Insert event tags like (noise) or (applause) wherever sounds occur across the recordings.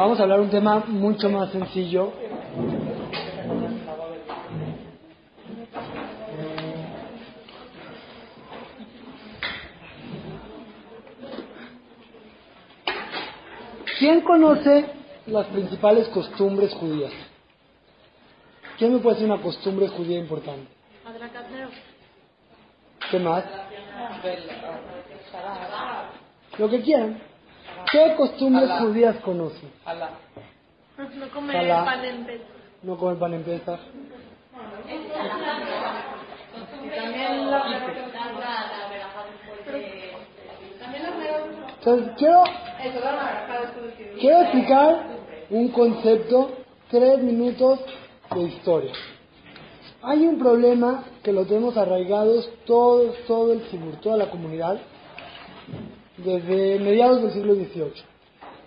vamos a hablar un tema mucho más sencillo. ¿Quién conoce las principales costumbres judías? ¿Quién me puede decir una costumbre judía importante? ¿Qué más? Lo que quieran. ¿Qué costumbres judías conocen? No comer pan en Pesach. No comer pan en Pesach. Entonces, quiero, quiero explicar un concepto, tres minutos de historia. Hay un problema que lo tenemos arraigados todo, todo el cibur, toda la comunidad, desde mediados del siglo XVIII.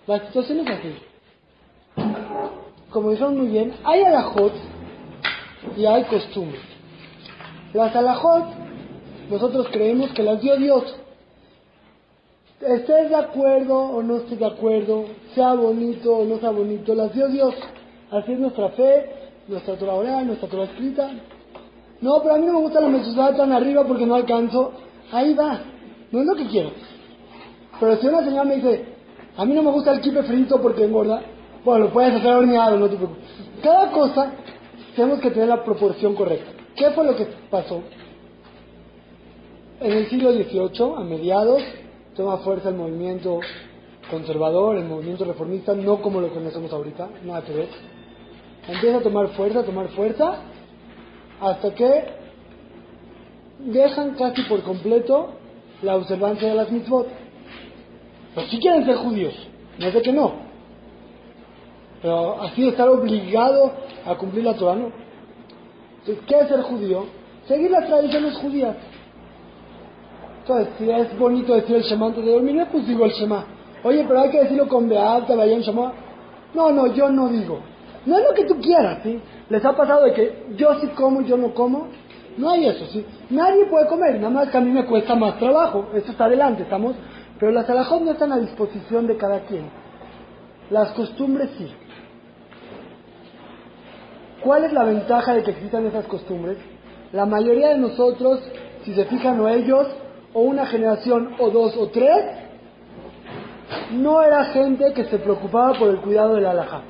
La situación es así. Como dijeron muy bien, hay alajot y hay costumbres. Las alajot, nosotros creemos que las dio Dios. Estés de acuerdo o no estés de acuerdo, sea bonito o no sea bonito, las dio Dios. Así es nuestra fe, nuestra Torah oral, nuestra Torah escrita. No, pero a mí no me gusta la mezuzá tan arriba porque no alcanzo. Ahí va. No es lo que quiero. Pero si una señora me dice, a mí no me gusta el kipe frito porque engorda, bueno, lo puedes hacer horneado, no te preocupes. Cada cosa tenemos que tener la proporción correcta. ¿Qué fue lo que pasó? En el siglo XVIII, a mediados, toma fuerza el movimiento conservador, el movimiento reformista, no como lo conocemos ahorita, nada que ver. Empieza a tomar fuerza, tomar fuerza, hasta que dejan casi por completo la observancia de las mitzvot. Pero si quieren ser judíos, no de que no. Pero así estar obligado a cumplir la Torah, no. Entonces, ¿qué es ser judío? Seguir las tradiciones judías. Entonces, si es bonito decir el Shema antes de dormir, pues digo el Shema. Oye, pero hay que decirlo con Beata, Bayam Shema. No, no, yo no digo. No es lo que tú quieras, ¿sí? ¿Les ha pasado de que yo sí como yo no como? No hay eso, ¿sí? Nadie puede comer, nada más que a mí me cuesta más trabajo. Esto está adelante, estamos... Pero las alajot no están a disposición de cada quien. Las costumbres sí. ¿Cuál es la ventaja de que existan esas costumbres? La mayoría de nosotros, si se fijan o ellos, o una generación, o dos, o tres, no era gente que se preocupaba por el cuidado de la alajá.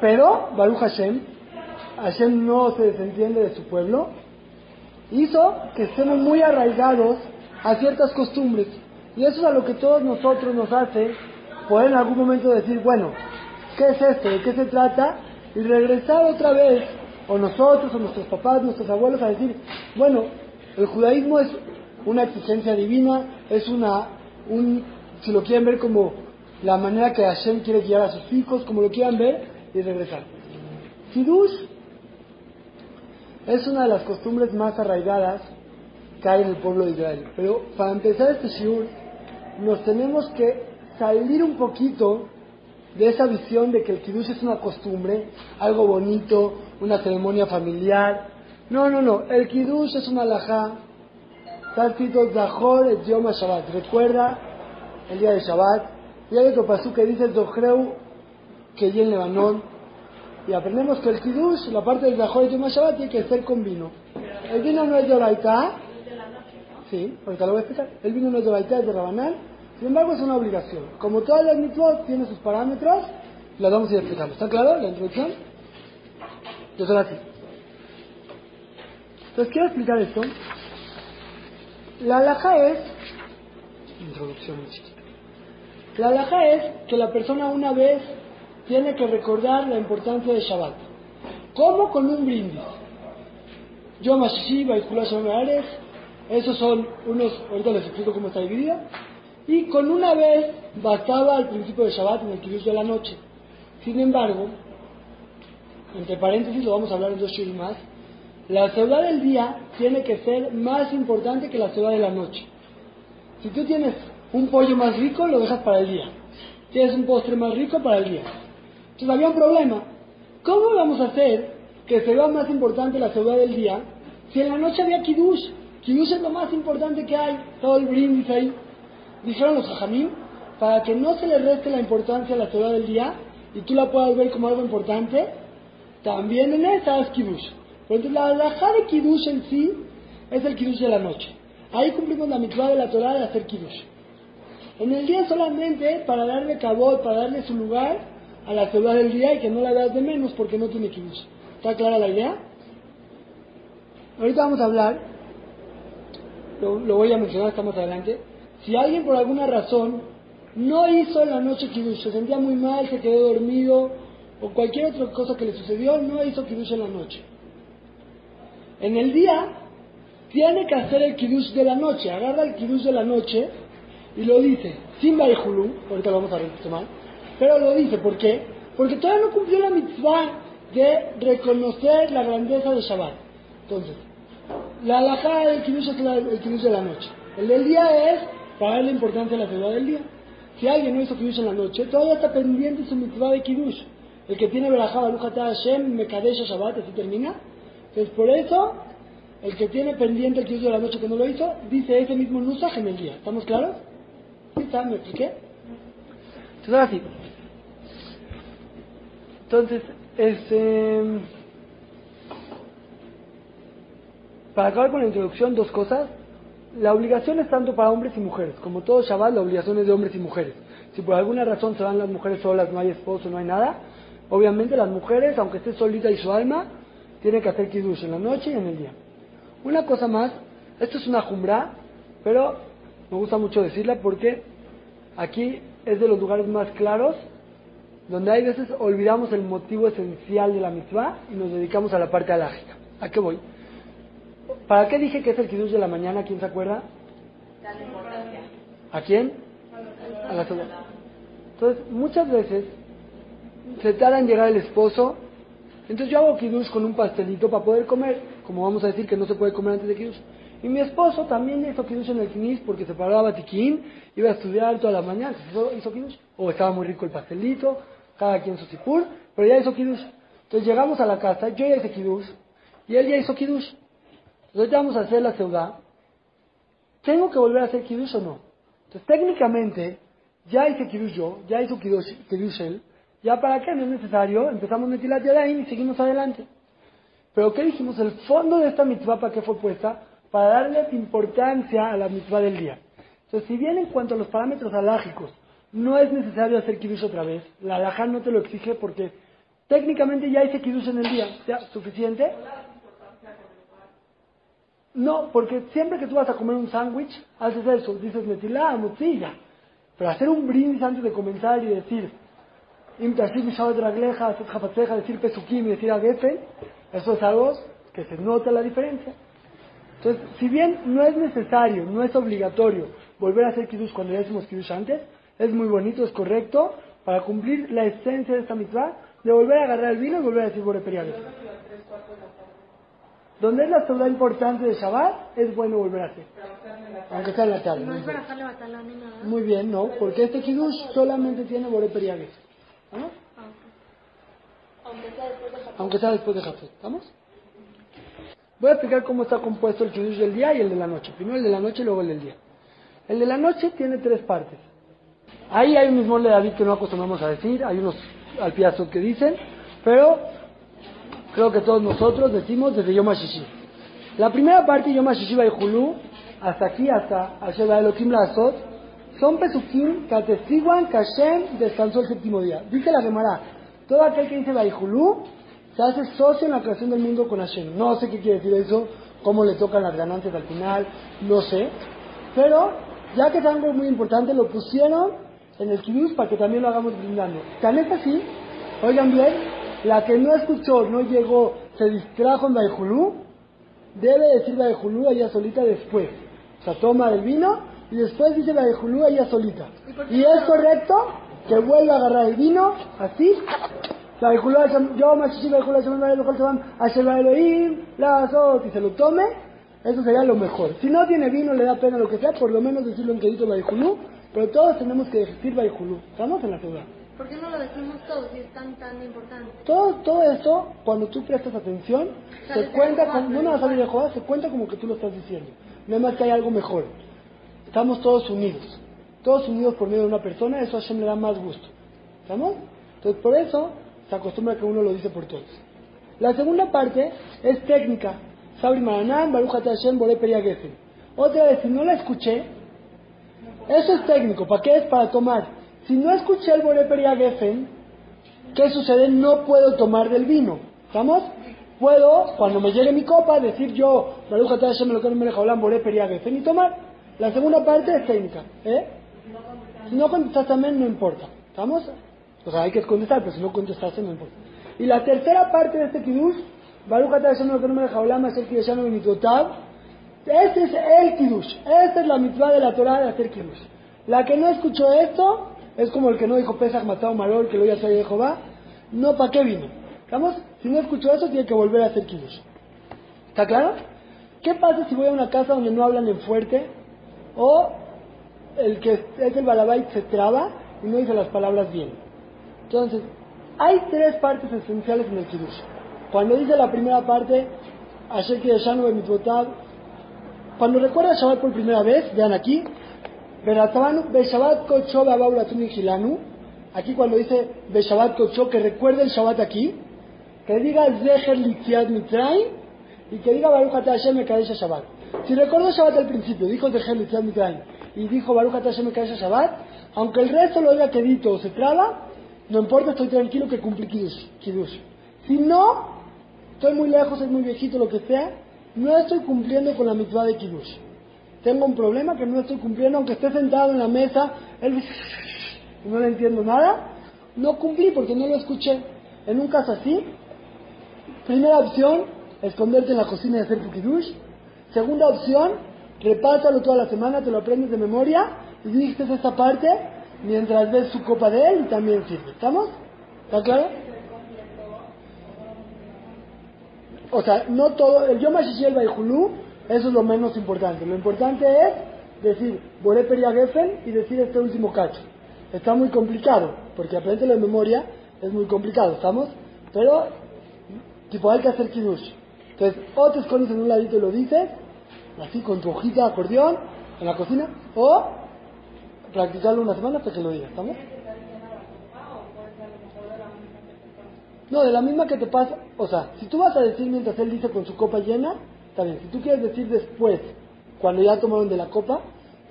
Pero, Baruch Hashem, Hashem no se desentiende de su pueblo, hizo que estemos muy arraigados a ciertas costumbres. Y eso es a lo que todos nosotros nos hace poder en algún momento decir, bueno, ¿qué es esto? ¿De qué se trata? Y regresar otra vez, o nosotros, o nuestros papás, nuestros abuelos, a decir, bueno, el judaísmo es una exigencia divina, es una, un, si lo quieren ver como la manera que Hashem quiere guiar a sus hijos, como lo quieran ver, y regresar. Kiddush es una de las costumbres más arraigadas hay en el pueblo de Israel. Pero para empezar este shiur, nos tenemos que salir un poquito de esa visión de que el kiddush es una costumbre, algo bonito, una ceremonia familiar. No, no, no. El kiddush es una alajá. Está escrito Zahor et Yom Shabbat. Recuerda el día de Shabbat. Y hay otro pasú que dice Zohreu que en Lebanón. Y aprendemos que el kiddush, la parte del Zahor et Yom Shabbat, tiene que ser con vino. El vino no es de Oraita. Sí, ahorita lo voy a explicar. El vino no es de Oraita, es de Rabanal. Sin embargo, es una obligación. Como todas las mitzvot tienen sus parámetros, las vamos a ir explicando. ¿Está claro la introducción? Yo soy así. Entonces, quiero explicar esto. La alhaja es. Introducción muy. La alhaja es que la persona una vez tiene que recordar la importancia de Shabbat. ¿Cómo? Con un brindis. Yo Mashishi, Baikula Ares. Esos son unos. Ahorita les explico cómo está dividida. Y con una vez bastaba al principio de Shabbat en el Kiddush de la noche. Sin embargo, entre paréntesis, lo vamos a hablar en dos shiurim más, la ciudad del día tiene que ser más importante que la ciudad de la noche. Si tú tienes un pollo más rico, lo dejas para el día. Tienes un postre más rico para el día. Entonces había un problema. ¿Cómo vamos a hacer que se vea más importante la ciudad del día si en la noche había Kiddush? Kiddush es lo más importante que hay. Todo el brindis ahí. Dijeron los jajamim, para que no se le reste la importancia a la ciudad del día y tú la puedas ver como algo importante, también en esa es Kiddush. Entonces la alhaja de Kiddush en sí es el Kiddush de la noche. Ahí cumplimos la mitad de la Torah de hacer Kiddush. En el día solamente para darle cabot, para darle su lugar a la ciudad del día y que no la veas de menos porque no tiene Kiddush. ¿Está clara la idea? Ahorita vamos a hablar, lo, voy a mencionar hasta más adelante. Si alguien por alguna razón no hizo en la noche Kiddush, se sentía muy mal, se quedó dormido o cualquier otra cosa que le sucedió, no hizo Kiddush en la noche. En el día tiene que hacer el Kiddush de la noche, agarra el Kiddush de la noche y lo dice, sin Baihulu, ahorita lo vamos a retomar, pero lo dice, ¿por qué? Porque todavía no cumplió la mitzvah de reconocer la grandeza de Shabbat. Entonces, la alajada del Kiddush es el Kiddush de la noche. El del día es para darle importancia a la ciudad del día. Si alguien no hizo Kiddush en la noche, todavía está pendiente su mitzvah de Kiddush. El que tiene Berajá Balujata Hashem, Mekadesh Shabbat, así termina. Entonces, por eso, el que tiene pendiente el Kiddush de la noche que no lo hizo, dice ese mismo Nusach en el día. ¿Estamos claros? ¿Sí está? ¿Me expliqué? Entonces, ahora sí. Entonces, este... Para acabar con la introducción, dos cosas. La obligación es tanto para hombres y mujeres. Como todo Shabbat, la obligación es de hombres y mujeres. Si por alguna razón se van las mujeres solas, no hay esposo, no hay nada, obviamente las mujeres, aunque esté solita y su alma, tienen que hacer kiddush en la noche y en el día. Una cosa más, esto es una jumbra, pero me gusta mucho decirla porque aquí es de los lugares más claros donde hay veces olvidamos el motivo esencial de la mitzvah y nos dedicamos a la parte alágica. ¿A qué voy? ¿Para qué dije que es el kiddush de la mañana? ¿Quién se acuerda? ¿A quién? A la soledad. Entonces, muchas veces se tarda en llegar el esposo, entonces yo hago kiddush con un pastelito para poder comer, como vamos a decir que no se puede comer antes de kiddush. Y mi esposo también hizo kiddush en el knis porque se paraba tiquín, iba a estudiar toda la mañana, hizo, hizo kiddush, o estaba muy rico el pastelito, cada quien su sipur, pero ya hizo kiddush. Entonces llegamos a la casa, yo ya hice kiddush, y él ya hizo kiddush. Entonces vamos a hacer la ciudad. ¿Tengo que volver a hacer kiddush o no? Entonces técnicamente, ya hice kiddush yo, ya hizo kiddush, él, ya para qué no es necesario, empezamos Netilat Yadayim y seguimos adelante. Pero ¿qué dijimos? El fondo de esta mitzvah, ¿para qué fue puesta? Para darle importancia a la mitzvah del día. Entonces, si bien en cuanto a los parámetros alágicos, no es necesario hacer kiddush otra vez, la alajá no te lo exige porque técnicamente ya hice kiddush en el día, ¿ya? ¿Suficiente? No, porque siempre que tú vas a comer un sándwich, haces eso, dices metilá, mutilla. Pero hacer un brindis antes de comenzar y decir, decir pesukim y decir agefen, eso es algo que se nota la diferencia. Entonces, si bien no es necesario, no es obligatorio volver a hacer kiddush cuando ya hicimos kiddush antes, es muy bonito, es correcto, para cumplir la esencia de esta mitzvah, de volver a agarrar el vino y volver a decir boreperiados. Donde es la ciudad importante de Shabbat, es bueno volver a hacer. Aunque sea en la tarde. No es para hacerle batalla ni nada. Muy bien, no, porque este kiddush solamente tiene boreperiados. ¿Ah? Aunque sea después de Aunque sea después de Jafet. ¿Estamos? Voy a explicar cómo está compuesto el kiddush del día y el de la noche. Primero el de la noche y luego el del día. El de la noche tiene tres partes. Ahí hay un mismo de David que no acostumbramos a decir, hay unos alpiazos que dicen, pero creo que todos nosotros decimos desde Yom HaShishi. La primera parte, Yom HaShishi Hulu, hasta aquí, hasta Asheba Elohim Lazot, son pesukim que atestiguan que Hashem descansó el séptimo día. Dice la Gemara, todo aquel que dice Hulu se hace socio en la creación del mundo con Hashem. No sé qué quiere decir eso, cómo le tocan las ganancias al final, no sé. Pero, ya que es algo muy importante, lo pusieron en el kiddush para que también lo hagamos brindando. Tan es así, oigan bien, la que no escuchó, no llegó, se distrajo en Baijulú, debe decir Baijulú ella solita después. O sea, toma el vino y después dice Baijulú ella solita. Y es correcto que vuelva a agarrar el vino, así. yo machichi y se lo tome, eso sería lo mejor. Si no tiene vino, le da pena lo que sea, por lo menos decirlo en quedito Baijulú, pero todos tenemos que decir Baijulú. Estamos en la ciudad. ¿Por qué no lo decimos todos si es tan, tan importante? Todo, todo esto, cuando tú prestas atención, se cuenta, como, no nada de joda, se cuenta como que tú lo estás diciendo. Nada más que hay algo mejor. Estamos todos unidos. todos unidos por medio de una persona, eso a Hashem le da más gusto. ¿Estamos? Entonces, por eso se acostumbra que uno lo dice por todos. La segunda parte es técnica. Sabri Maranán, Baruch Hashem, Bore. Otra vez, si no la escuché, eso es técnico. ¿Para qué es? Para tomar. Si no escuché el Bore Geffen, ¿qué sucede? No puedo tomar del vino. ¿Estamos? Puedo, cuando me llegue mi copa, decir yo, Baruch Hashem, lo que me deja hablar, Geffen y tomar. La segunda parte es técnica. ¿eh? Si no contestas también, no importa. ¿Estamos? O sea, hay que contestar, pero si no contestas, no importa. Y la tercera parte de este Kiddush, Baruch Hashem, lo que me deja hablar, es el Kiddush en Mitotav. Ese es el Kiddush. Esta es la mitzvah de la Torah de hacer Kiddush. La que no escuchó esto, es como el que no dijo Pesach, Matado, Marol, que lo ya trae de Jehová. No, ¿para qué vino? ¿Estamos? Si no escuchó eso, tiene que volver a hacer Kiddush. ¿Está claro? ¿Qué pasa si voy a una casa donde no hablan en fuerte o el que es el balabait se traba y no dice las palabras bien. Entonces, hay tres partes esenciales en el Kiddush. Cuando dice la primera parte, Asher Kiddushanu Mitzvotav, cuando recuerda Shabbat por primera vez, vean aquí, aquí cuando dice Beshabat Kocho, que recuerde el Shabbat aquí, que diga Zeher Litziat Mitraim, y que diga Baruch Hashem Mekadesh Shabbat. Si recordó Shabbat al principio, dijo Zeher Litziat Mitraim, y dijo Baruch Hashem Mekadesh Shabbat, aunque el resto lo diga quedito o se traba, no importa, estoy tranquilo que cumplí Kiddush. Si no, estoy muy lejos, es muy viejito, lo que sea, no estoy cumpliendo con la mitzvah de Kiddush. Tengo un problema que no estoy cumpliendo, aunque esté sentado en la mesa, él no le entiendo nada, no cumplí porque no lo escuché. En un caso así, primera opción, esconderte en la cocina y hacer tu. Segunda opción, repásalo toda la semana, te lo aprendes de memoria y dices esta parte mientras ves su copa de él y también sirve. ¿Estamos? ¿Está claro? O sea, no todo, el Yom HaShishi el eso es lo menos importante. Lo importante es decir Boré Geffen y decir este último cacho. Está muy complicado, porque aprender de memoria es muy complicado, ¿estamos? Pero, tipo, hay que hacer kiddush. Entonces, o te escondes en un ladito y lo dices, así con tu hojita de acordeón, en la cocina, o practicarlo una semana hasta que lo digas, ¿estamos? No, de la misma que te pasa, o sea, si tú vas a decir mientras él dice con su copa llena, está bien. Si tú quieres decir después, cuando ya tomaron de la copa,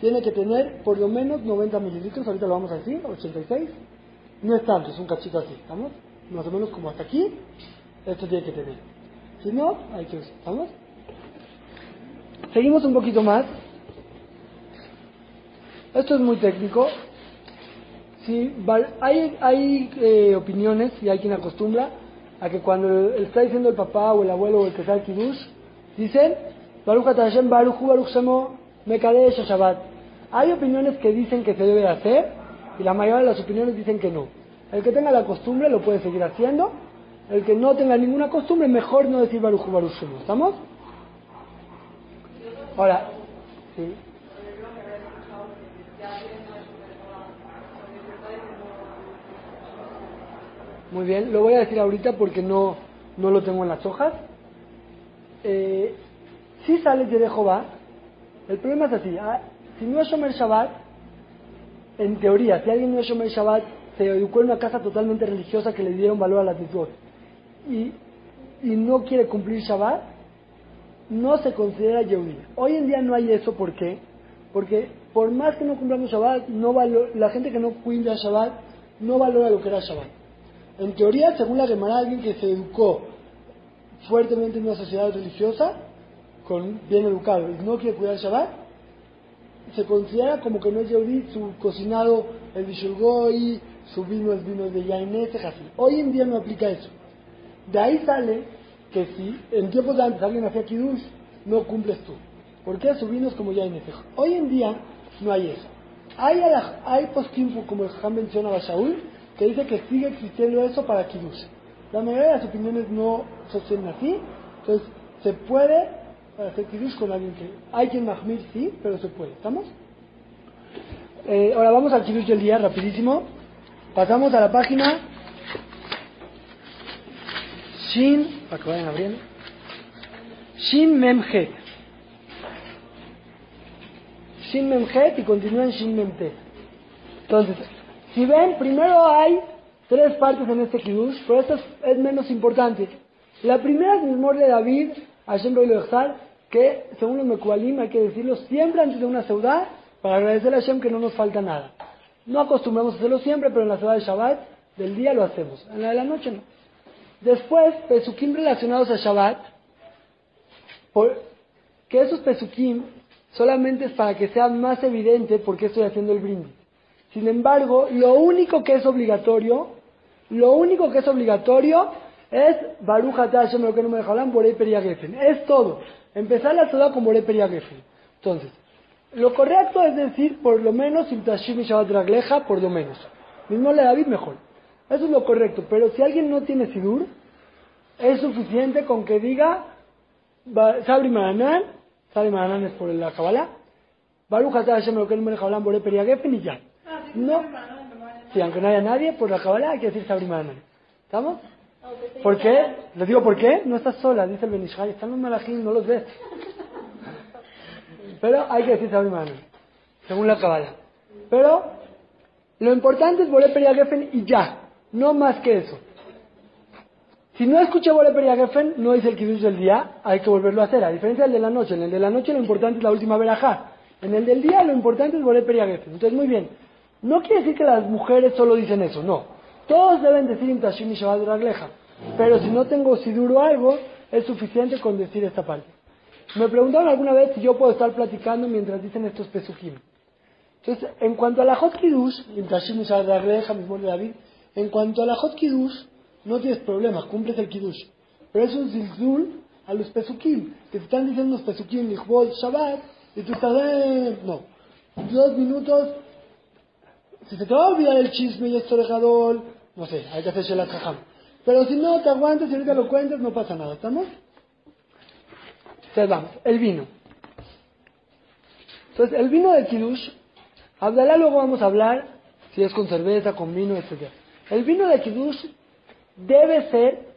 tiene que tener por lo menos 90 mililitros, ahorita lo vamos a decir, 86. No es tanto, es un cachito así, ¿estamos? Más o menos como hasta aquí, esto tiene que tener. Si no, hay que, ¿estamos? Seguimos un poquito más. Esto es muy técnico. Sí, hay, hay eh, opiniones y hay quien acostumbra a que cuando está diciendo el papá o el abuelo o el que está el kiddush, dicen Baruch Hashem Baruch Baruch Shemo Shabbat. Hay opiniones que dicen que se debe hacer y la mayoría de las opiniones dicen que no. El que tenga la costumbre lo puede seguir haciendo. El que no tenga ninguna costumbre, mejor no decir Baruch Baruch Shemo. ¿Estamos? Ahora, sí. Muy bien, lo voy a decir ahorita porque no, no lo tengo en las hojas. Eh, si sales de Jehová, el problema es así. Ah, si no es Shomer Shabbat, en teoría, si alguien no es Shomer Shabbat, se educó en una casa totalmente religiosa que le dieron valor a las mitzvot y, y no quiere cumplir Shabbat, no se considera Yehudi. Hoy en día no hay eso, ¿por qué? Porque por más que no cumplamos Shabbat, no la gente que no cuida Shabbat no valora lo que era Shabbat. En teoría, según la Gemara, alguien que se educó fuertemente en una sociedad religiosa, con bien educado, y no quiere cuidar Shabbat, se considera como que no es Yehudi, su cocinado el Bishulgoy, su vino es vino de Yainés, así. Hoy en día no aplica eso. De ahí sale que si en tiempos de antes alguien hacía Kiddush, no cumples tú. Porque su vino es como Yainés. Hoy en día no hay eso. Hay, hay como el Jajam menciona a Shaul, que dice que sigue existiendo eso para Kiddush. La mayoría de las opiniones no sostienen así, entonces se puede hacer Kiddush con alguien que... Hay quien Mahmir sí, pero se puede, ¿estamos? Eh, ahora vamos al Kiddush del día, rapidísimo. Pasamos a la página Shin, para que vayan abriendo. Shin Memhet. Shin Memhet y continúa en Shin Memtet. Entonces, si ven, primero hay tres partes en este Kiddush, pero esta es, es menos importante. La primera es Mismor de David, Hashem lo que según los Mekualim hay que decirlo siempre antes de una ciudad para agradecer a Hashem que no nos falta nada. No acostumbramos a hacerlo siempre, pero en la ciudad de Shabbat del día lo hacemos, en la de la noche no. Después, Pesukim relacionados a Shabbat, que esos Pesukim solamente es para que sea más evidente por qué estoy haciendo el brindis. Sin embargo, lo único que es obligatorio, lo único que es obligatorio es Baruch Hashem lo que no me dejarán Borei Periagefen. Es todo. Empezar la ciudad con Borei Periagefen. Entonces, lo correcto es decir, por lo menos, Imtashim y Shabbat Ragleja, por lo menos. Mismo le David mejor. Eso es lo correcto. Pero si alguien no tiene Sidur, es suficiente con que diga Sabri Maranan, Sabri Maranan es por la Kabbalah, Baruch Hashem lo que no me dejarán Borei Periagefen y ya. No. Sí, aunque no haya nadie, por la Kabbalah hay que decir Sabri Maranan. ¿Estamos? ¿Por qué? Les digo, ¿por qué? No estás sola, dice el Benishai. Están los malajim, no los ves. Pero hay que decir Sabri según la cabala. Pero lo importante es Bore Geffen y ya. No más que eso. Si no escuché Bore Geffen, no es el Kiddush del día, hay que volverlo a hacer. A diferencia del de la noche. En el de la noche lo importante es la última verajá. En el del día lo importante es Bore Geffen. Entonces, muy bien. No quiere decir que las mujeres solo dicen eso, no. Todos deben decir Intashim y Shabbat Ragleja. Pero si no tengo Sidur o algo, es suficiente con decir esta parte. Me preguntaron alguna vez si yo puedo estar platicando mientras dicen estos Pesukim. Entonces, en cuanto a la Hot Kiddush, Intashim y Shabbat Ragleja, mismo de David, en cuanto a la Hot Kiddush, no tienes problemas, cumples el Kiddush. Pero es un zilzul a los Pesukim, que te están diciendo los Pesukim, Lichbol, Shabbat, y tú estás, eh, no, dos minutos, si se te va a olvidar el chisme y esto de no sé, hay que hacerse la cajam. Pero si no te aguantas y ahorita lo cuentas, no pasa nada, ¿estamos? Entonces vamos, el vino. Entonces, el vino de Kiddush, Abdalá luego vamos a hablar si es con cerveza, con vino, etc. El vino de Kiddush debe ser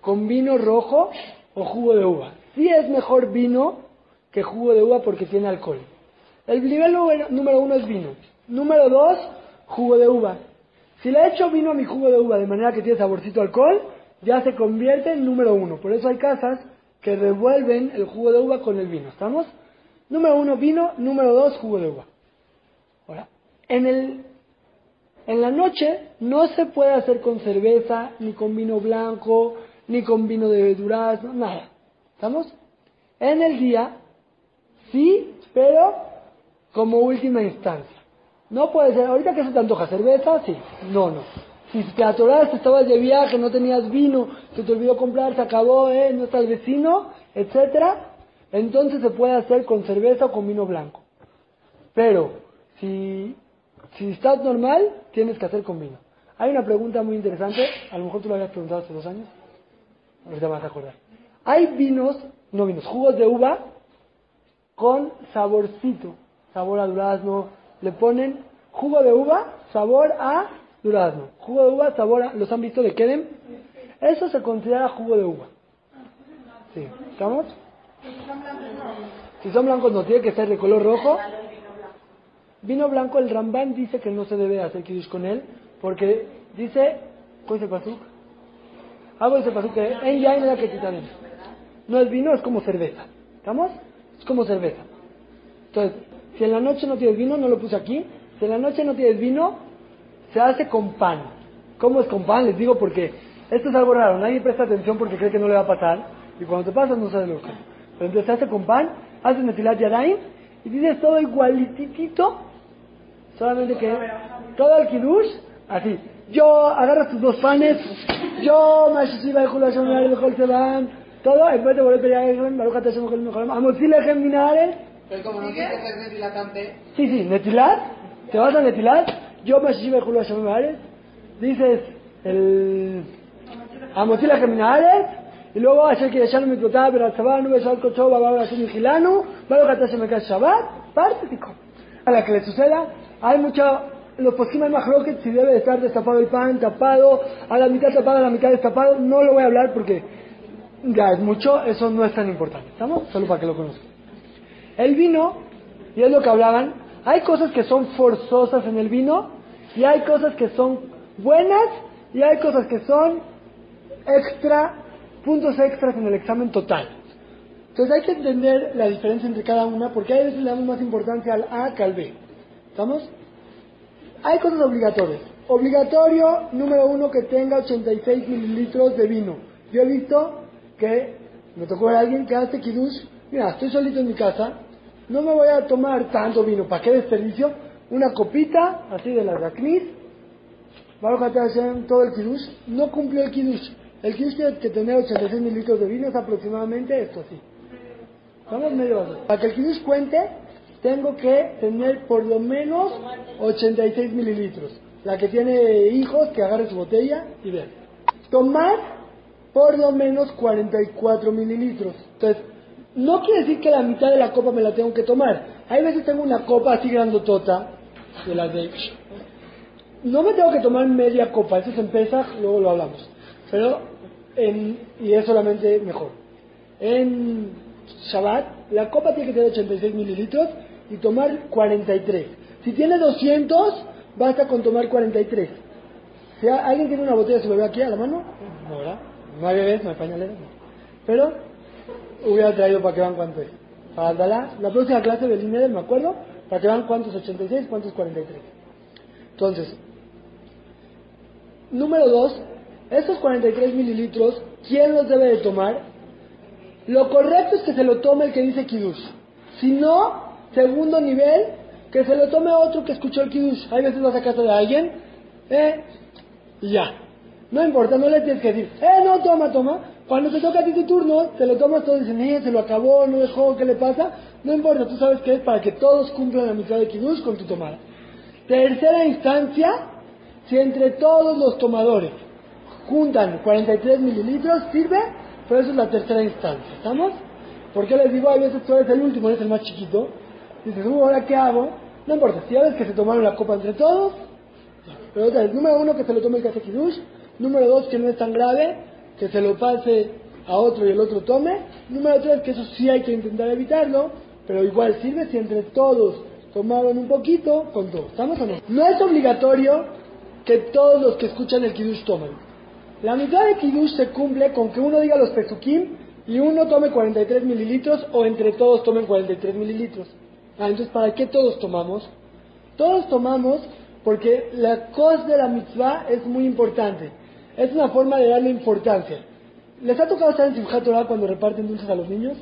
con vino rojo o jugo de uva. Sí es mejor vino que jugo de uva porque tiene alcohol. El nivel número uno es vino. Número dos, jugo de uva. Si le echo vino a mi jugo de uva de manera que tiene saborcito alcohol, ya se convierte en número uno. Por eso hay casas que revuelven el jugo de uva con el vino. ¿Estamos? Número uno, vino. Número dos, jugo de uva. Ahora, en, el, en la noche no se puede hacer con cerveza, ni con vino blanco, ni con vino de durazno, nada. ¿Estamos? En el día, sí, pero como última instancia. No puede ser, ahorita que se te antoja cerveza, sí, no, no. Si te atoraste, estabas de viaje, no tenías vino, se te olvidó comprar, se acabó, ¿eh? no está el vecino, etcétera, entonces se puede hacer con cerveza o con vino blanco. Pero si, si estás normal, tienes que hacer con vino. Hay una pregunta muy interesante, a lo mejor tú lo habías preguntado hace dos años, ahorita vas a acordar. Hay vinos, no vinos, jugos de uva con saborcito, sabor a durazno, le ponen jugo de uva, sabor a durazno. Jugo de uva, sabor a... ¿Los han visto de Kedem? Eso se considera jugo de uva. Sí. ¿Estamos? Si son blancos no tiene que ser de color rojo. Vino blanco, el Ramban dice que no se debe hacer kiddush con él, porque dice, ¿cuál es el pasuk? Hago ese pasuk que en que No es vino, es como cerveza. ¿Estamos? Es como cerveza. Entonces, si en la noche no tienes vino, no lo puse aquí. Si en la noche no tienes vino, se hace con pan. ¿Cómo es con pan? Les digo porque esto es algo raro. Nadie presta atención porque cree que no le va a pasar. Y cuando te pasa no sabes lo que. Pero entonces se hace con pan, haces netilat yadayim y dices todo igualitito. Solamente que todo el kiddush, así. Yo agarras tus dos panes, yo mashishiva y van, todo, en vez de volver a pelear, Baruch Hashem, Amotzilechem minares, pero como no tiene que ser netilatante. Sí, sí, netilat. Te vas a netilat. Yo me Julio Shamim Dices el. Amotila Geminares. Y luego hacer que ya no me trataba, pero al chaval no me sale cocho, va a hacer mi gilano. Va a hacer me cae Shabbat. Parte, A la que le suceda, hay mucha. Los posibles más que si debe estar destapado el pan, tapado, a la mitad tapado, a la mitad destapado, no lo voy a hablar porque ya es mucho, eso no es tan importante. ¿Estamos? Solo para que lo conozcan. El vino, y es lo que hablaban, Hay cosas que son forzosas en el vino y hay cosas que son buenas y hay cosas que son extra, puntos extras en el examen total. Entonces hay que entender la diferencia entre cada una porque a veces le damos más importancia al A que al B. ¿Estamos? Hay cosas obligatorias. Obligatorio, número uno, que tenga 86 mililitros de vino. Yo he visto que me tocó a alguien que hace kiddush. Mira, estoy solito en mi casa, no me voy a tomar tanto vino. ¿Para qué desperdicio? Una copita, así de la Raknis. Baruch hacer todo el kiddush. No cumplió el kiddush. El kiddush tiene que tener 86 mililitros de vino, es aproximadamente esto así. Estamos medio vasos. Para que el kiddush cuente, tengo que tener por lo menos 86 mililitros. La que tiene hijos, que agarre su botella y vea. Tomar por lo menos 44 mililitros. Entonces, no quiere decir que la mitad de la copa me la tengo que tomar. Hay veces tengo una copa así grandotota, de las de... No me tengo que tomar media copa, eso se empieza, luego lo hablamos. Pero, en, y es solamente mejor. En Shabbat, la copa tiene que tener 86 mililitros y tomar 43. Si tiene 200, basta con tomar 43. Si alguien tiene una botella, ¿se lo ve aquí a la mano? No, ¿verdad? No hay bebés, no hay pañaleros. Pero hubiera traído para que vean cuánto es. Para la próxima clase del INEDER, me acuerdo, para que vean cuántos 86, cuántos 43. Entonces, número 2, esos 43 mililitros, ¿quién los debe de tomar? Lo correcto es que se lo tome el que dice Kiddush. Si no, segundo nivel, que se lo tome otro que escuchó el Kiddush. Hay veces vas a casa de alguien, eh, y ya. No importa, no le tienes que decir, eh, no, toma, toma. Cuando te toca a ti tu turno, te lo tomas todo y dicen, eh, se lo acabó, no dejó, ¿qué le pasa? No importa, tú sabes que es para que todos cumplan la mitad de Kiddush con tu tomada. Tercera instancia, si entre todos los tomadores juntan 43 mililitros, sirve, pero eso es la tercera instancia, ¿estamos? Porque les digo, a veces tú eres el último, eres el más chiquito, dices, uh, ¿ahora qué hago? No importa, si ya ves que se tomaron la copa entre todos, pero otra vez, número uno, que se lo tome el café Kiddush, número dos, que no es tan grave, que se lo pase a otro y el otro tome. Número tres, que eso sí hay que intentar evitarlo, pero igual sirve si entre todos tomaron un poquito, con todo. ¿Estamos o no? No es obligatorio que todos los que escuchan el Kiddush tomen. La mitad de Kiddush se cumple con que uno diga los Pesukim y uno tome 43 mililitros o entre todos tomen 43 mililitros. Ah, entonces, ¿para qué todos tomamos? Todos tomamos porque la cosa de la mitzvah es muy importante. Es una forma de darle importancia. ¿Les ha tocado estar en Simchat Torah cuando reparten dulces a los niños?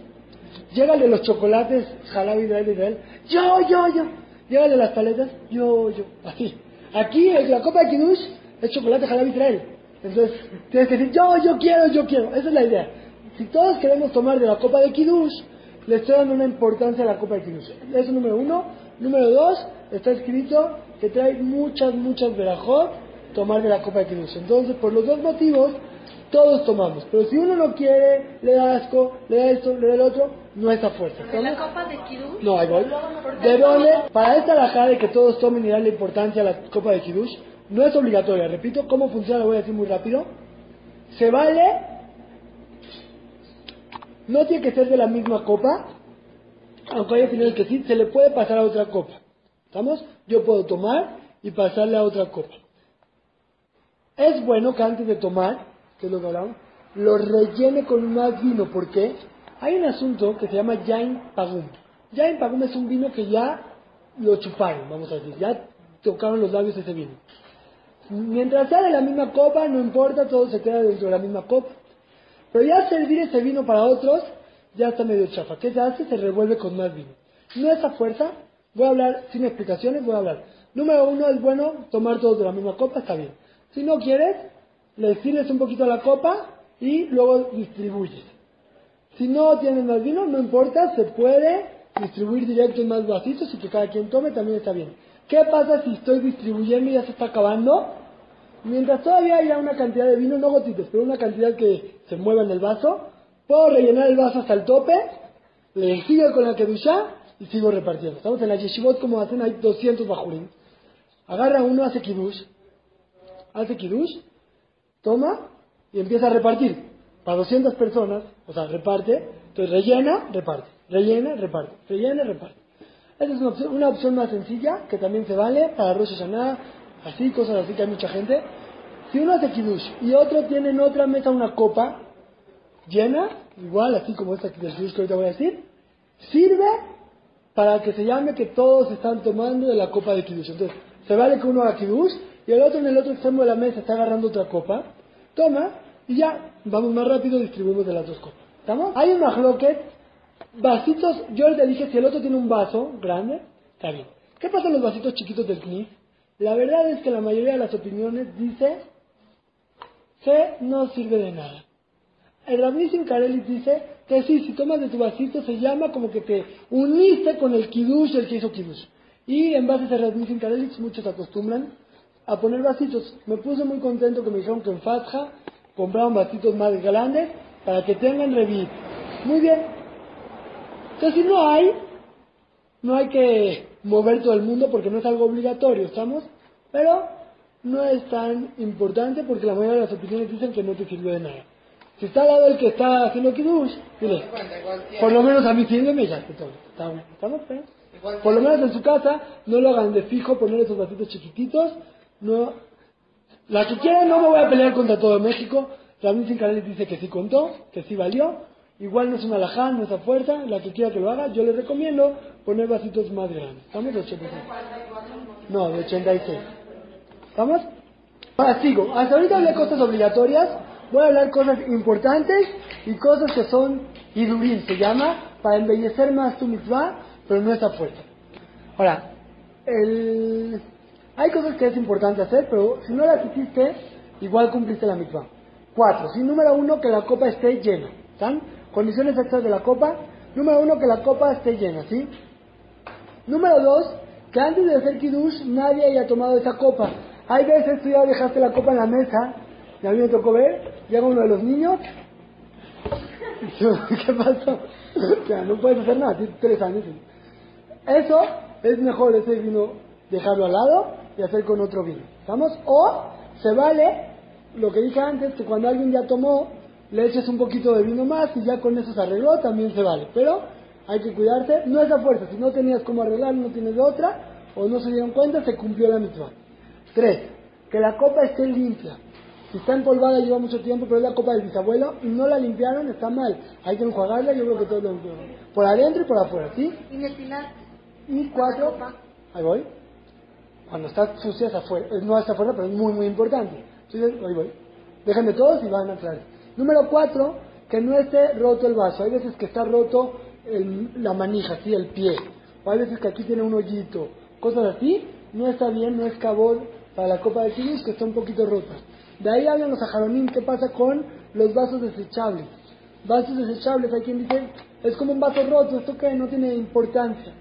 Llegale los chocolates, Jalab Israel, Israel, yo, yo, yo. Llegale las paletas, yo, yo. Así. Aquí, la copa de Kiddush es chocolate Jalab Israel. Entonces, tienes que decir, yo, yo quiero, yo quiero. Esa es la idea. Si todos queremos tomar de la copa de Kiddush, le estoy dando una importancia a la copa de Kiddush. Eso es número uno. Número dos, está escrito que trae muchas, muchas verajot tomar de la copa de Kiddush. Entonces, por los dos motivos, todos tomamos. Pero si uno no quiere, le da asco, le da esto, le da el otro, no está fuerza. ¿De la copa de Kiddush? No, voy. ¿De dónde? Para esta alajá de que todos tomen y darle importancia a la copa de Kiddush, no es obligatoria. Repito, ¿cómo funciona? Lo voy a decir muy rápido. Se vale, no tiene que ser de la misma copa, aunque haya opiniones que sí, se le puede pasar a otra copa. ¿Estamos? Yo puedo tomar y pasarle a otra copa. Es bueno que antes de tomar, que es lo que hablamos, lo rellene con más vino. ¿Por qué? Hay un asunto que se llama Yain Pagum. Yain Pagum es un vino que ya lo chuparon, vamos a decir, ya tocaron los labios ese vino. Mientras sea de la misma copa, no importa, todo se queda dentro de la misma copa. Pero ya servir ese vino para otros, ya está medio chafa. ¿Qué se hace? Se revuelve con más vino. No es a fuerza, voy a hablar sin explicaciones, voy a hablar. Número uno, es bueno tomar todos de la misma copa, está bien. Si no quieres, le sirves un poquito a la copa y luego distribuyes. Si no tienes más vino, no importa, se puede distribuir directo en más vasitos y que cada quien tome, también está bien. ¿Qué pasa si estoy distribuyendo y ya se está acabando? Mientras todavía haya una cantidad de vino, no gotitas, pero una cantidad que se mueva en el vaso, puedo rellenar el vaso hasta el tope, le sigo con la kedusha y sigo repartiendo. Estamos en la yeshivot como hacen, hay 200 bajurín. Agarra uno, hace kiddush, hace kiddush, toma y empieza a repartir. Para 200 personas, o sea, reparte, entonces rellena, reparte, rellena, reparte, rellena, reparte. Esa es una opción, más sencilla, que también se vale para Rosh Hashanah, así, cosas así que hay mucha gente. Si uno hace Kiddush y otro tiene en otra mesa una copa llena, igual, así como esta Kiddush que ahorita voy a decir, sirve para que se llame que todos están tomando de la copa de Kiddush. Entonces, se vale que uno haga Kiddush y el otro en el otro extremo de la mesa está agarrando otra copa, toma y ya, vamos más rápido, distribuimos de las dos copas. ¿Estamos? Hay un majloquet, vasitos, yo le dije, si el otro tiene un vaso grande, está bien. ¿Qué pasa con los vasitos chiquitos del knif? La verdad es que la mayoría de las opiniones dice que no sirve de nada. El Rabnissim Karelis dice que sí, si tomas de tu vasito se llama como que te uniste con el Kiddush, el que hizo Kiddush. Y en base a Rabnissim Karelis muchos acostumbran a poner vasitos. Me puse muy contento que me dijeron que en Fatja compraron vasitos más grandes para que tengan revit. Muy bien. Entonces si no hay, no hay que mover todo el mundo porque no es algo obligatorio, ¿estamos? Pero no es tan importante porque la mayoría de las opiniones dicen que no te sirve de nada. Si está al lado del que está haciendo kiddush, dile, por lo menos a mí sírveme ya. ¿Estamos? bien? Por lo menos en su casa, no lo hagan de fijo, poner esos vasitos chiquititos. No, la que quiera no me voy a pelear contra todo México. También sin Canales dice que sí contó, que sí valió. Igual no es una alajá, no es a fuerza. La que quiera que lo haga, yo les recomiendo poner vasitos más grandes. ¿Estamos? De 86. No, de 86. ¿Estamos? Ahora sigo. Hasta ahorita hablé cosas obligatorias. Voy a hablar cosas importantes y cosas que son idurín, se llama, para embellecer más tu mitzvah, pero no es a fuerza. Ahora, el... hay cosas que es importante hacer, pero si no las hiciste, igual cumpliste la mitzvah. Cuatro. Sí, número uno, que la copa esté llena. ¿Están? Condiciones extras de la copa. Número uno, que la copa esté llena, ¿sí? Número dos, que antes de hacer kiddush nadie haya tomado esa copa. Hay veces tú ya dejaste la copa en la mesa, y a mí me tocó ver, llega uno de los niños, (laughs) ¿qué pasó? Ya, no puedes hacer nada, tienes tres años. Eso es mejor ese vino dejarlo al lado y hacer con otro vino. ¿Estamos? O se vale lo que dije antes, que cuando alguien ya tomó, le eches un poquito de vino más y ya con eso se arregló, también se vale. Pero hay que cuidarse, no es a fuerza, si no tenías cómo arreglar, no tienes de otra, o no se dieron cuenta, se cumplió la mitzvah. Tres, que la copa esté limpia. Si está empolvada lleva mucho tiempo, pero es la copa del bisabuelo y no la limpiaron, está mal. Hay que enjuagarla, yo creo que todo lo Por adentro y por afuera, ¿sí? Y metilar Y cuatro, ahí voy. Cuando está sucia es afuera, eh, no es afuera, pero es muy, muy importante. Entonces, ahí voy. Déjenme todos y van a entrar. Número cuatro, que no esté roto el vaso. Hay veces que está roto el- la manija, así, el pie. O hay veces que aquí tiene un hoyito. Cosas así, no está bien, no es cabot para la copa de kiddush, que está un poquito rota. De ahí hablan los ajaronín, ¿qué pasa con los vasos desechables? Vasos desechables, hay quien dice, es como un vaso roto, esto que no tiene importancia.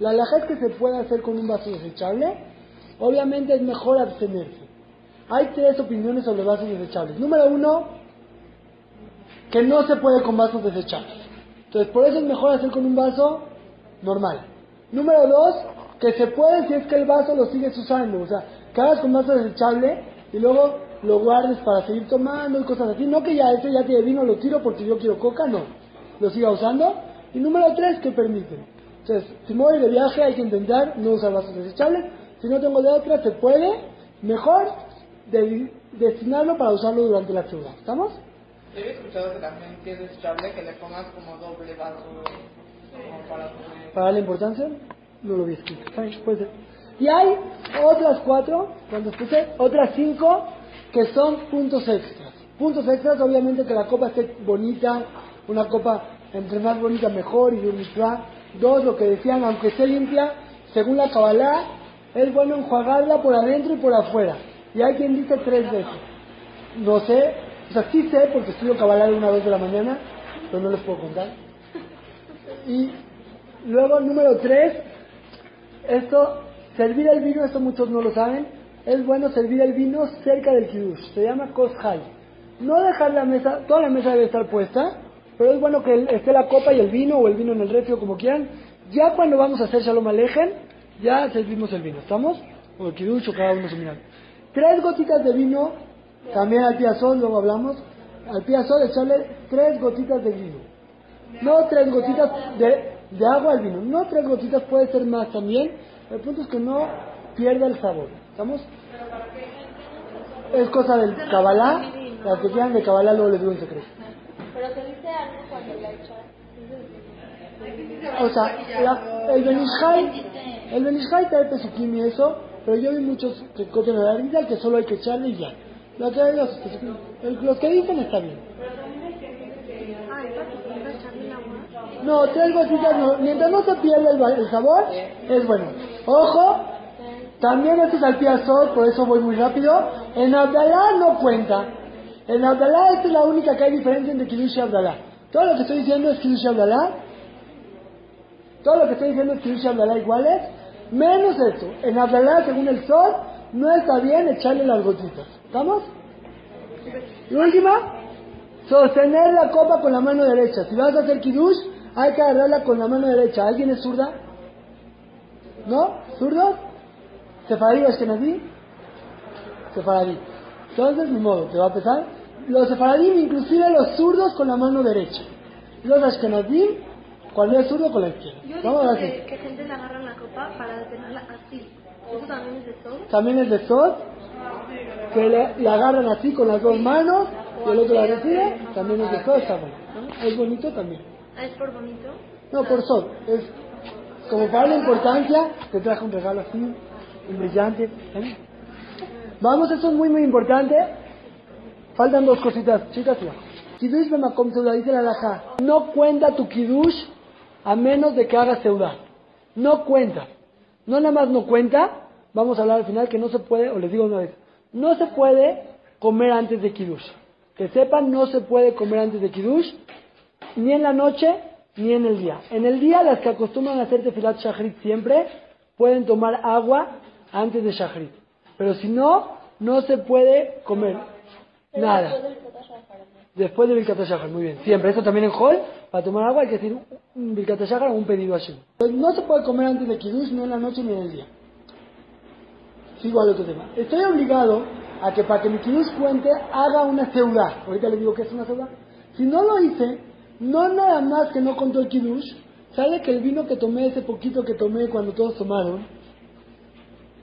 La alhaja es que se puede hacer con un vaso desechable, obviamente es mejor abstenerse. Hay tres opiniones sobre vasos desechables. Número uno, que no se puede con vasos desechables. Entonces, por eso es mejor hacer con un vaso normal. Número dos, que se puede si es que el vaso lo sigues usando. O sea, que hagas con vaso desechable y luego lo guardes para seguir tomando y cosas así. No que ya ese ya tiene vino, lo tiro porque yo quiero coca, no. Lo siga usando. Y número tres, que permiten. Entonces, si me voy de viaje hay que intentar no usar vasos desechables. Si no tengo de otra, se puede. Mejor de- destinarlo para usarlo durante la ciudad. ¿Estamos? Yo había escuchado que también que es desechable que le pongas como doble vaso como para para darle importancia, no lo vi escrito. Puede ser. Y hay otras cuatro, cuando escuché, otras cinco que son puntos extras. Puntos extras, obviamente que la copa esté bonita, una copa entre más bonita mejor y un. Dos, lo que decían, aunque esté limpia, según la Kabbalah, es bueno enjuagarla por adentro y por afuera. Y hay quien dice tres veces. No sé, o sea, sí sé porque estudio de una vez de la mañana, pero no les puedo contar. Y luego, número tres, esto, servir el vino, esto muchos no lo saben, es bueno servir el vino cerca del kiddush, se llama koshai. No dejar la mesa, toda la mesa debe estar puesta, pero es bueno que esté la copa y el vino, o el vino en el refri, o como quieran. Ya cuando vamos a hacer shalom alejen, ya servimos el vino, ¿estamos? O el kiddush, o cada uno su mirada. Tres gotitas de vino, también al piazón, luego hablamos, al piazón echarle tres gotitas de vino. No tres gotitas de de agua al vino. No tres gotitas, puede ser más también. El punto es que no pierda el sabor. ¿Estamos? Es cosa del Kabbalah. Las que quieran de Kabbalah luego les digo un secreto. Pero se dice algo cuando la echas. O sea, la- el Benishai, el Benishai trae pesukim y eso, pero yo vi muchos que copian la Arizal que solo hay que echarle y ya. Lo que los, los que dicen está bien. No, tres gotitas no. Mientras no se pierda el, el sabor, es bueno. Ojo, también este es al sol, por eso voy muy rápido. En Abdalá no cuenta. En Abdalá esta es la única que hay diferencia entre Kiddush y Abdalá. Todo lo que estoy diciendo es Kiddush y Abdalá. Todo lo que estoy diciendo es Kiddush y Abdalá iguales. Menos esto. En Abdalá, según el sol, no está bien echarle las gotitas. ¿Estamos? Y última, sostener la copa con la mano derecha. Si vas a hacer Kiddush, hay que agarrarla con la mano derecha. ¿Alguien es zurda? ¿No? ¿Zurdo? ¿Sefaradí o Ashkenazí? Sefaradí. Entonces, ni modo, te va a pesar. Los sefaradí, inclusive los zurdos con la mano derecha. Los Ashkenazí, cuando es zurdo, con la izquierda. Yo Vamos a ver. que, que gente le agarra la copa para detenerla así. ¿Eso también es de todo? También es de Sod, que le, le agarran así con las dos manos y el otro la recibe. También es de Sod, está. Es bonito también. Ah, ¿Es por bonito? No, por Sod. Es como para darle importancia, te traje un regalo así, un brillante. ¿eh? Vamos, esto es muy, muy importante. Faltan dos cositas, chicas. ya. Kiddush Bemakom dice la Alajá. No cuenta tu Kiddush a menos de que hagas Seudah. No cuenta. No nada más no cuenta, vamos a hablar al final que no se puede, o les digo una vez, no se puede comer antes de Kiddush. Que sepan, no se puede comer antes de Kiddush, ni en la noche, ni en el día. En el día, las que acostumbran a hacer tefilat shachrit siempre, pueden tomar agua antes de shachrit. Pero si no, no se puede comer nada. Después de Birkat muy bien. Siempre, eso también en Hall, para tomar agua hay que decir un Birkat o un pedido a Hashem. Pues no se puede comer antes de Kiddush, ni en la noche ni en el día. Sigo al otro tema. Estoy obligado a que para que mi Kiddush cuente, haga una seudá. Ahorita les digo que es una seudá. Si no lo hice, no nada más que no contó el Kiddush, sale que el vino que tomé, ese poquito que tomé cuando todos tomaron,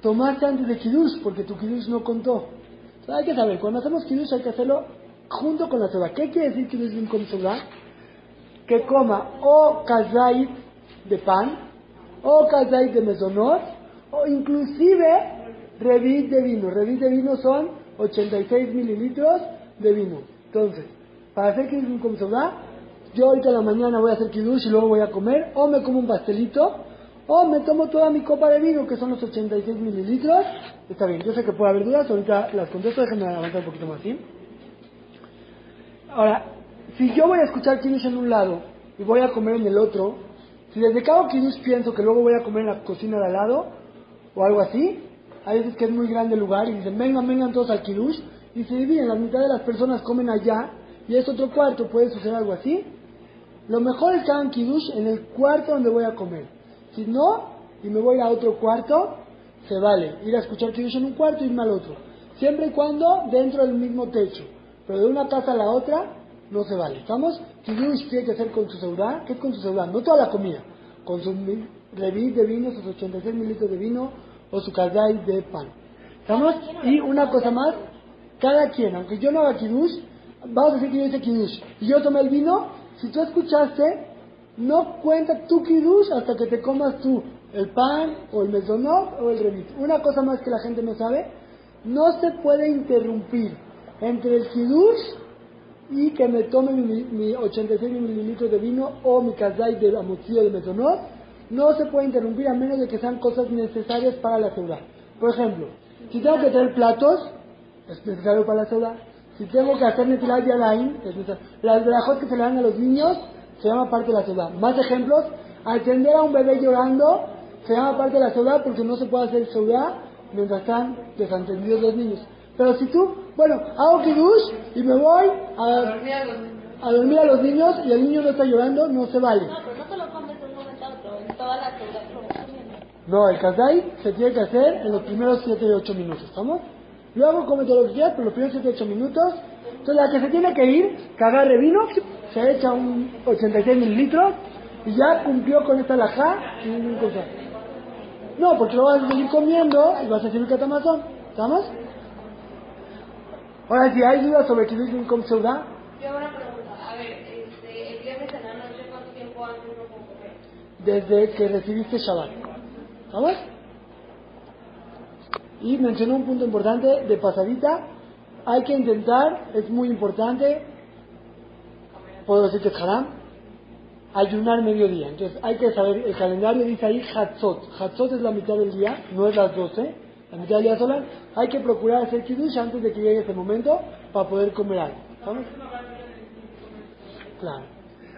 tomaste antes de Kiddush, porque tu Kiddush no contó. Sea, hay que saber, cuando hacemos Kiddush hay que hacerlo junto con la soda. ¿Qué quiere decir Kiddush con soda? Que coma o kazait de pan, o kazait de mesonot, o inclusive revit de vino. Revit de vino son 86 mililitros de vino. Entonces, para hacer Kiddush con soda, yo ahorita en la mañana voy a hacer Kiddush y luego voy a comer, o me como un pastelito, o me tomo toda mi copa de vino, que son los 86 mililitros. Está bien, yo sé que puede haber dudas, ahorita las contesto, déjenme avanzar un poquito más, ¿sí? Ahora, si yo voy a escuchar Kiddush en un lado y voy a comer en el otro, si desde que hago Kiddush pienso que luego voy a comer en la cocina de al lado, o algo así, hay veces que es muy grande el lugar y dicen, vengan, vengan todos al Kiddush, y se dividen, la mitad de las personas comen allá, y es otro cuarto, puede suceder algo así. Lo mejor es que hagan Kiddush en el cuarto donde voy a comer. Si no, y me voy a otro cuarto, se vale ir a escuchar Kiddush en un cuarto y irme al otro. Siempre y cuando dentro del mismo techo. Pero de una casa a la otra, no se vale. ¿Estamos? Kiddush tiene que ser con su seudá. ¿Qué es con su seudá? No toda la comida. Con su revit de vino, sus 86 mililitros de vino o su kazai de pan. ¿Estamos? Y una cosa más. Cada quien, aunque yo no haga Kiddush, vamos a decir que yo hice Kiddush. Y yo tomé el vino, si tú escuchaste, no cuenta tu Kiddush hasta que te comas tú el pan o el mesonot o el revit. Una cosa más que la gente no sabe, no se puede interrumpir entre el Kiddush y que me tome mi, mi 86 mililitros de vino o mi kazai de amotzillo de mesonot, no se puede interrumpir a menos de que sean cosas necesarias para la ciudad. Por ejemplo, si tengo que traer platos, es necesario para la ciudad. Si tengo que hacer netilat yalain, es necesario. Las brajos que se le dan a los niños, se llama parte de la ciudad. Más ejemplos, atender a un bebé llorando, se llama parte de la ciudad porque no se puede hacer ciudad mientras están desentendidos los niños. Pero si tú, bueno, hago kiddush y me voy a, Dormir a los niños. a dormir a los niños y el niño no está llorando, no se vale. No, pero no te lo comes de un momento a otro. En toda la. No, el kazai se tiene que hacer en los primeros 7 y 8 minutos, ¿estamos? Luego come todo lo que quieras, pero los primeros 7 y 8 minutos. Entonces la que se tiene que ir, que agarre vino, se echa un 86 mililitros, y ya cumplió con esta alajá sin ningún cosa. No, porque lo vas a seguir comiendo y vas a seguir catamazón. ¿Estamos? Ahora, si hay dudas sobre Kiddush Binkom Seudá, Yo una pregunta. A ver, este, el viernes en la noche, ¿cuánto tiempo antes no puedo comer? desde que recibiste Shabbat. ¿Estamos? Y mencionó un punto importante de pasadita. Hay que intentar, es muy importante, puedo decir que es haram, ayunar mediodía. Entonces hay que saber, el calendario dice ahí Hatzot. Hatzot es la mitad del día, no es las 12, la mitad del día solar. Hay que procurar hacer kiddush antes de que llegue ese momento para poder comer algo. ¿Estamos? Claro.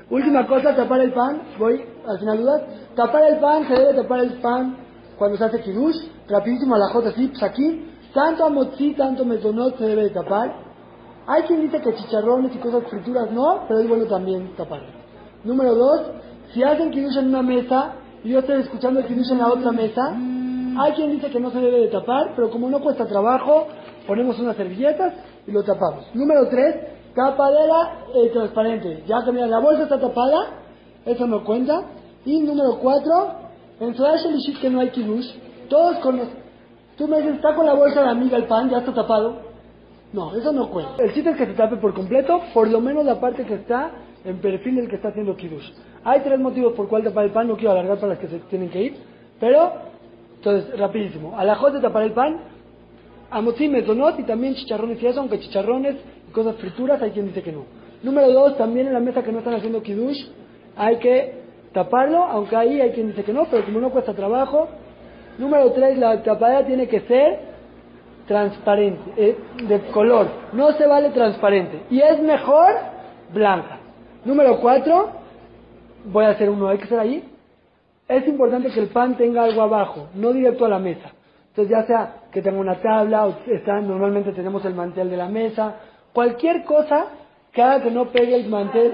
Última cosa, tapar el pan. Voy al final dudas. Tapar el pan, se debe tapar el pan cuando se hace kiddush. Rapidísimo a la jota así, aquí. Tanto a motzi, tanto metonot se debe de tapar. Hay quien dice que chicharrones y cosas frituras no, pero es bueno también taparlo. Número dos, si hacen kiddush en una mesa y yo estoy escuchando el kiddush en la otra mesa, hay quien dice que no se debe de tapar, pero como no cuesta trabajo, ponemos unas servilletas y lo tapamos. Número tres, tapadera eh, transparente. Ya que mira, la bolsa está tapada, eso no cuenta. Y número cuatro, en Sodash Elishit que no hay kiddush, todos conocen. Tú me dices, está con la bolsa de amiga el pan, ya está tapado. No, eso no cuenta. El chiste es que se tape por completo, por lo menos la parte que está en perfil del que está haciendo kiddush. Hay tres motivos por cuál tapar el pan, no quiero alargar para las que se tienen que ir, pero, entonces, rapidísimo. Alajot de tapar el pan, amotzi, metonot y también chicharrones y eso, aunque chicharrones y cosas frituras, hay quien dice que no. Número dos, también en la mesa que no están haciendo kiddush, hay que taparlo, aunque ahí hay quien dice que no, pero como no cuesta trabajo. Número tres, la tapadera tiene que ser transparente, eh, de color. No se vale transparente. Y es mejor blanca. Número cuatro, voy a hacer uno extra ahí. Es importante que el pan tenga algo abajo, no directo a la mesa. Entonces ya sea que tenga una tabla, o está, normalmente tenemos el mantel de la mesa, cualquier cosa que haga que no pegue el mantel,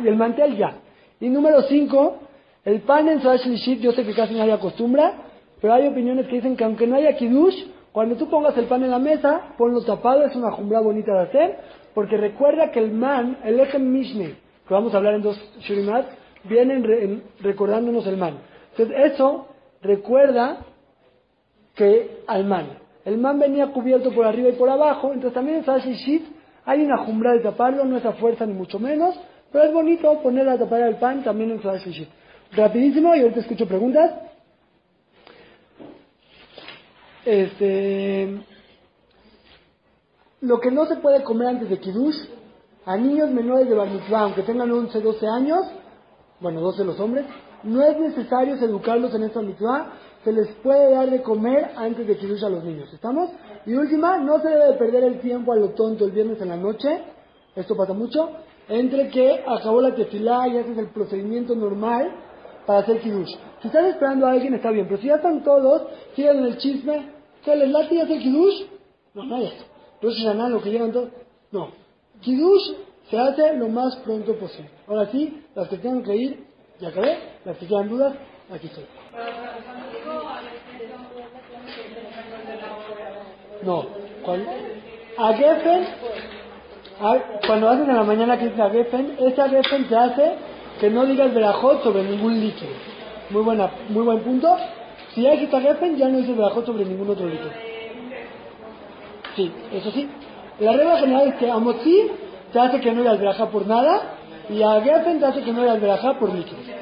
el, el mantel ya. Y número cinco, el pan en Sadash Lishit, yo sé que casi nadie acostumbra, pero hay opiniones que dicen que aunque no haya kiddush, cuando tú pongas el pan en la mesa, ponlo tapado, es una jumbra bonita de hacer, porque recuerda que el man, el Echem Mishneh, que vamos a hablar en dos shurimat, vienen re- recordándonos el man. Entonces eso recuerda que al man. El man venía cubierto por arriba y por abajo, entonces también en Sadash Lishit hay una jumbra de taparlo, no es a fuerza ni mucho menos, pero es bonito poner la tapadera del pan también en Sadash Lishit. Rapidísimo, y ahorita escucho preguntas. Este, lo que no se puede comer antes de Kiddush, a niños menores de Bar aunque tengan 11, 12 años, bueno, 12 los hombres, no es necesario educarlos en esta mitzvah, se les puede dar de comer antes de Kiddush a los niños, ¿estamos? Y última, no se debe de perder el tiempo a lo tonto el viernes en la noche, esto pasa mucho, entre que acabó la tefilá y haces el procedimiento normal para hacer Kiddush. Si estás esperando a alguien está bien, pero si ya están todos, siguen en el chisme, ¿qué les late y hacer Kiddush? No, no hay esto. Rosh Hashanah, lo que llevan no. Kiddush se hace lo más pronto posible. Ahora sí, las que tengan que ir, ya acabé, las que quedan dudas, aquí estoy. No, a Geffen, a- cuando haces en la mañana que dice a Geffen, esa Geffen te hace que no digas verajot sobre ningún líquido. Muy buena, muy buen punto. Si hay que Geffen, ya no dices verajot sobre ningún otro líquido. Sí, eso sí. La regla general es que a te hace que no digas verajá por nada y a Geffen te hace que no digas verajá por líquido.